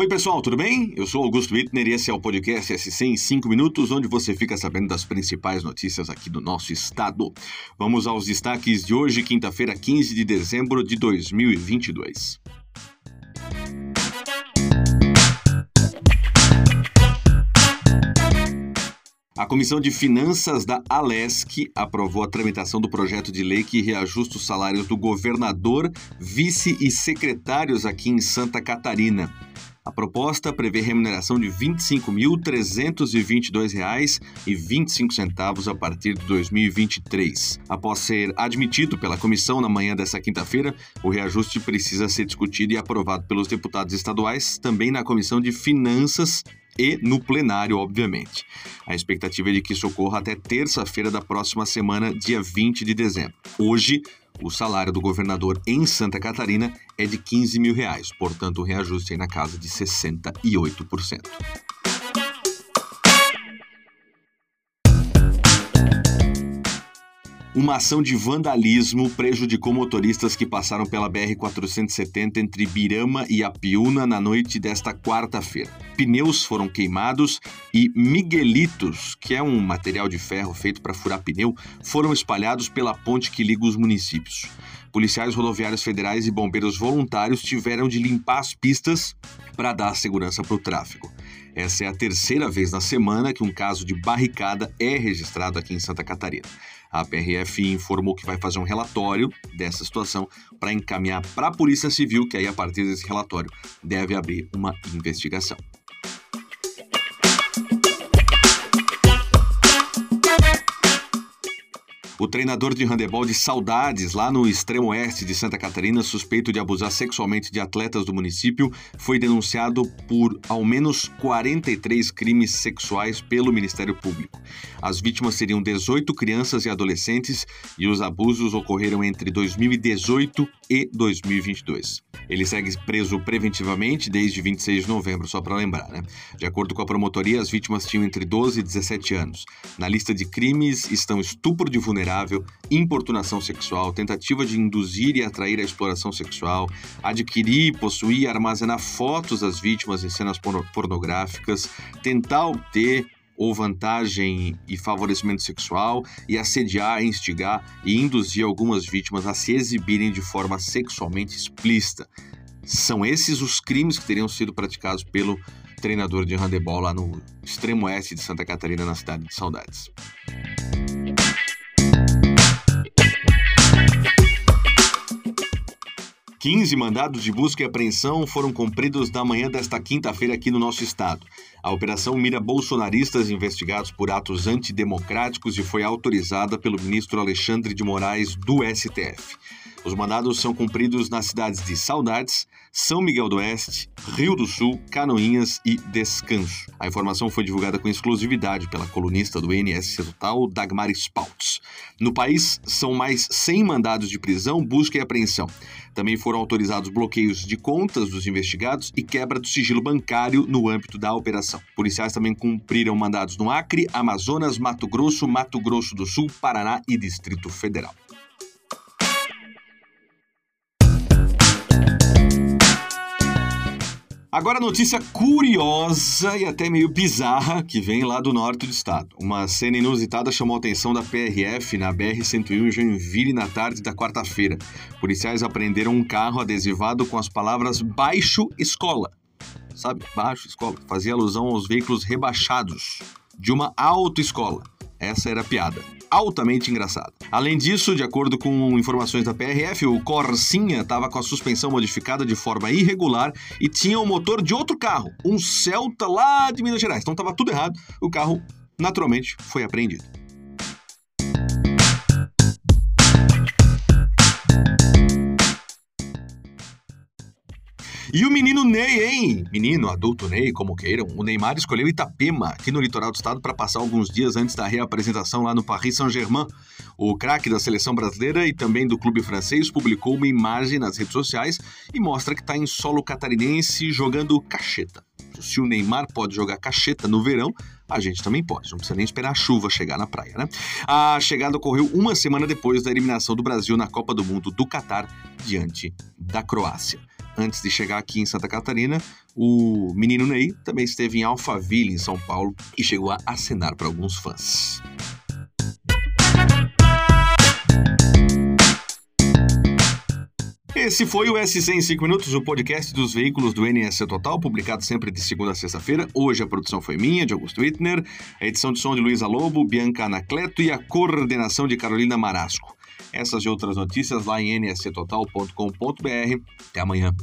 Oi, pessoal, tudo bem? Eu sou Augusto Wittner e esse é o podcast SC em 5 minutos, onde você fica sabendo das principais notícias aqui do nosso estado. Vamos aos destaques de hoje, quinta-feira, 15 de dezembro de 2022. A Comissão de Finanças da Alesc aprovou a tramitação do projeto de lei que reajusta os salários do governador, vice e secretários aqui em Santa Catarina. A proposta prevê remuneração de R$ 25.322,25 a partir de 2023. Após ser admitido pela comissão na manhã desta quinta-feira, o reajuste precisa ser discutido e aprovado pelos deputados estaduais, também na Comissão de Finanças e no plenário, obviamente. A expectativa é de que isso ocorra até terça-feira da próxima semana, dia 20 de dezembro. Hoje, o salário do governador em Santa Catarina é de 15 mil reais, portanto, o reajuste na casa de 68%. Uma ação de vandalismo prejudicou motoristas que passaram pela BR-470 entre Birama e Apiúna na noite desta quarta-feira. Pneus foram queimados e miguelitos, que é um material de ferro feito para furar pneu, foram espalhados pela ponte que liga os municípios. Policiais rodoviários federais e bombeiros voluntários tiveram de limpar as pistas para dar segurança para o tráfego. Essa é a terceira vez na semana que um caso de barricada é registrado aqui em Santa Catarina. A PRF informou que vai fazer um relatório dessa situação para encaminhar para a Polícia Civil, que aí a partir desse relatório deve abrir uma investigação. O treinador de handebol de Saudades, lá no extremo oeste de Santa Catarina, suspeito de abusar sexualmente de atletas do município, foi denunciado por ao menos 43 crimes sexuais pelo Ministério Público. As vítimas seriam 18 crianças e adolescentes e os abusos ocorreram entre 2018 e 2022. Ele segue preso preventivamente desde 26 de novembro, só para lembrar, né? De acordo com a promotoria, as vítimas tinham entre 12 e 17 anos. Na lista de crimes estão estupro de vulneráveis importunação sexual, tentativa de induzir e atrair a exploração sexual, adquirir, possuir e armazenar fotos das vítimas em cenas pornográficas, tentar obter ou vantagem e favorecimento sexual e assediar, instigar e induzir algumas vítimas a se exibirem de forma sexualmente explícita. São esses os crimes que teriam sido praticados pelo treinador de handebol lá no extremo oeste de Santa Catarina, na cidade de Saudades. 15 mandados de busca e apreensão foram cumpridos na manhã desta quinta-feira aqui no nosso estado. A operação mira bolsonaristas investigados por atos antidemocráticos e foi autorizada pelo ministro Alexandre de Moraes do STF. Os mandados são cumpridos nas cidades de Saudades, São Miguel do Oeste, Rio do Sul, Canoinhas e Descanso. A informação foi divulgada com exclusividade pela colunista do INSS Total, Dagmar Spaltz. No país, são mais 100 mandados de prisão, busca e apreensão. Também foram autorizados bloqueios de contas dos investigados e quebra do sigilo bancário no âmbito da operação. Policiais também cumpriram mandados no Acre, Amazonas, Mato Grosso, Mato Grosso do Sul, Paraná e Distrito Federal. Agora, notícia curiosa e até meio bizarra que vem lá do norte do estado. Uma cena inusitada chamou a atenção da PRF na BR-101 em Joinville na tarde da quarta-feira. Policiais apreenderam um carro adesivado com as palavras Baixo Escola. Sabe, Baixo Escola. Fazia alusão aos veículos rebaixados de uma autoescola. Essa era a piada altamente engraçada. Além disso, de acordo com informações da PRF, o Corsinha estava com a suspensão modificada de forma irregular e tinha o motor de outro carro, um Celta lá de Minas Gerais. Então estava tudo errado. O carro, naturalmente, foi apreendido. E o menino Ney, hein? Menino, adulto Ney, como queiram. O Neymar escolheu Itapema, aqui no litoral do estado, para passar alguns dias antes da reapresentação lá no Paris Saint-Germain. O craque da seleção brasileira e também do clube francês publicou uma imagem nas redes sociais e mostra que está em solo catarinense jogando cacheta. Se o Neymar pode jogar cacheta no verão, a gente também pode. Não precisa nem esperar a chuva chegar na praia, né? A chegada ocorreu uma semana depois da eliminação do Brasil na Copa do Mundo do Catar diante da Croácia. Antes de chegar aqui em Santa Catarina, o menino Ney também esteve em Alphaville, em São Paulo, e chegou a acenar para alguns fãs. Esse foi o SC em 5 minutos, o podcast dos veículos do NSC Total, publicado sempre de segunda a sexta-feira. Hoje a produção foi minha, de Augusto Wittner, a edição de som de Luísa Lobo, Bianca Anacleto e a coordenação de Carolina Marasco. Essas e outras notícias lá em nsctotal.com.br. Até amanhã.